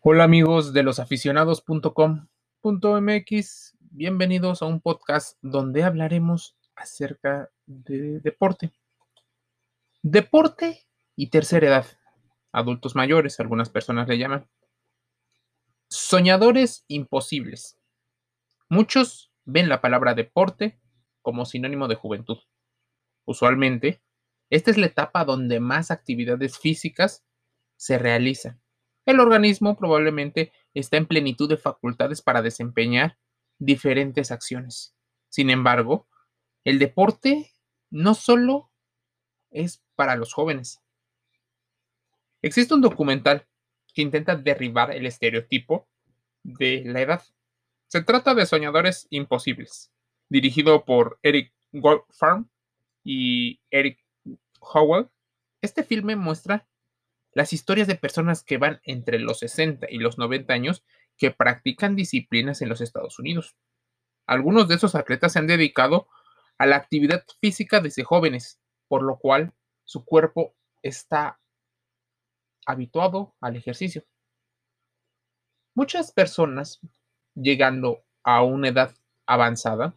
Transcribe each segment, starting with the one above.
Hola amigos de losaficionados.com.mx, bienvenidos a un podcast donde hablaremos acerca de deporte. Deporte y tercera edad, adultos mayores, algunas personas le llaman. Soñadores imposibles. Muchos ven la palabra deporte como sinónimo de juventud. Usualmente, esta es la etapa donde más actividades físicas se realizan el organismo probablemente está en plenitud de facultades para desempeñar diferentes acciones. Sin embargo, el deporte no solo es para los jóvenes. Existe un documental que intenta derribar el estereotipo de la edad. Se trata de Soñadores Imposibles, dirigido por Eric Goldfarm y Eric Howell. Este filme muestra las historias de personas que van entre los 60 y los 90 años que practican disciplinas en los Estados Unidos. Algunos de esos atletas se han dedicado a la actividad física desde jóvenes, por lo cual su cuerpo está habituado al ejercicio. Muchas personas, llegando a una edad avanzada,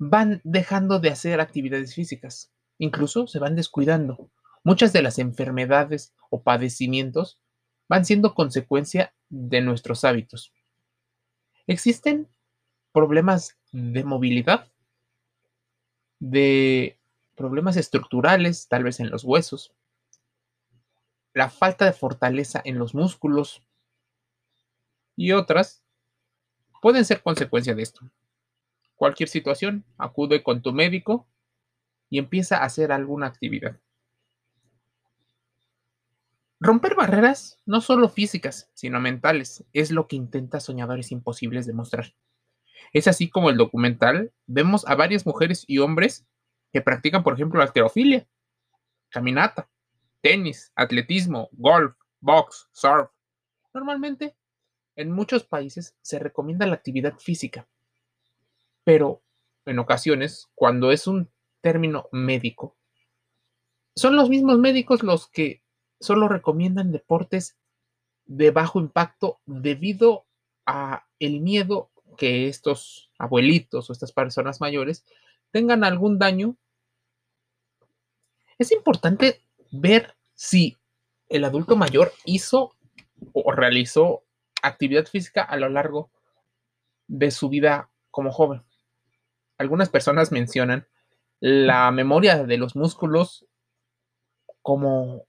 van dejando de hacer actividades físicas, incluso se van descuidando. Muchas de las enfermedades o padecimientos van siendo consecuencia de nuestros hábitos. Existen problemas de movilidad, de problemas estructurales, tal vez en los huesos, la falta de fortaleza en los músculos y otras pueden ser consecuencia de esto. Cualquier situación, acude con tu médico y empieza a hacer alguna actividad. Romper barreras, no solo físicas, sino mentales, es lo que intenta Soñadores Imposibles demostrar. Es así como el documental vemos a varias mujeres y hombres que practican, por ejemplo, alterofilia, caminata, tenis, atletismo, golf, box, surf. Normalmente, en muchos países se recomienda la actividad física, pero en ocasiones, cuando es un término médico, son los mismos médicos los que solo recomiendan deportes de bajo impacto debido a el miedo que estos abuelitos o estas personas mayores tengan algún daño. Es importante ver si el adulto mayor hizo o realizó actividad física a lo largo de su vida como joven. Algunas personas mencionan la memoria de los músculos como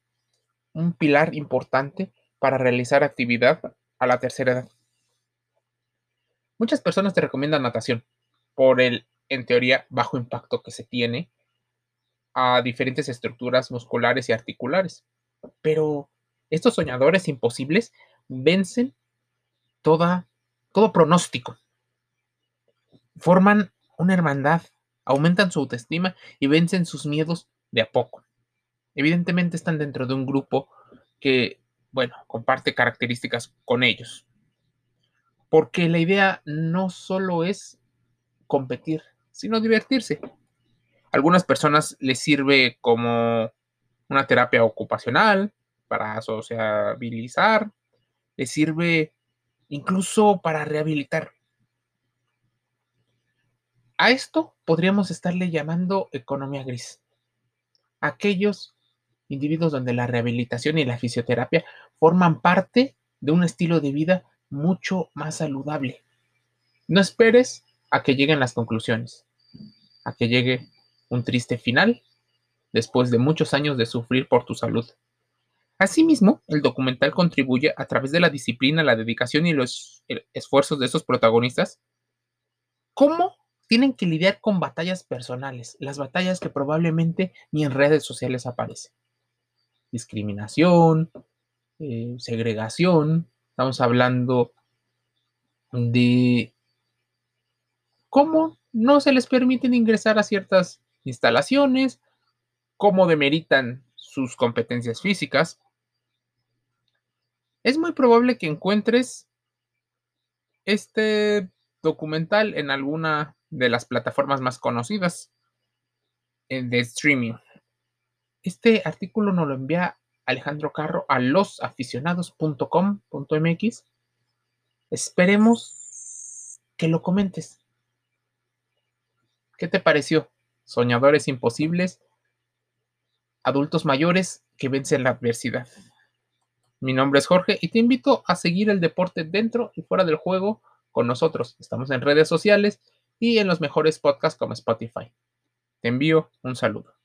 un pilar importante para realizar actividad a la tercera edad. Muchas personas te recomiendan natación por el, en teoría, bajo impacto que se tiene a diferentes estructuras musculares y articulares. Pero estos soñadores imposibles vencen toda, todo pronóstico. Forman una hermandad, aumentan su autoestima y vencen sus miedos de a poco. Evidentemente están dentro de un grupo que, bueno, comparte características con ellos. Porque la idea no solo es competir, sino divertirse. algunas personas les sirve como una terapia ocupacional para sociabilizar, les sirve incluso para rehabilitar. A esto podríamos estarle llamando economía gris. Aquellos individuos donde la rehabilitación y la fisioterapia forman parte de un estilo de vida mucho más saludable. No esperes a que lleguen las conclusiones, a que llegue un triste final después de muchos años de sufrir por tu salud. Asimismo, el documental contribuye a través de la disciplina, la dedicación y los esfuerzos de esos protagonistas, cómo tienen que lidiar con batallas personales, las batallas que probablemente ni en redes sociales aparecen discriminación, eh, segregación, estamos hablando de cómo no se les permiten ingresar a ciertas instalaciones, cómo demeritan sus competencias físicas. Es muy probable que encuentres este documental en alguna de las plataformas más conocidas eh, de streaming. Este artículo nos lo envía Alejandro Carro a losaficionados.com.mx. Esperemos que lo comentes. ¿Qué te pareció? Soñadores imposibles, adultos mayores que vencen la adversidad. Mi nombre es Jorge y te invito a seguir el deporte dentro y fuera del juego con nosotros. Estamos en redes sociales y en los mejores podcasts como Spotify. Te envío un saludo.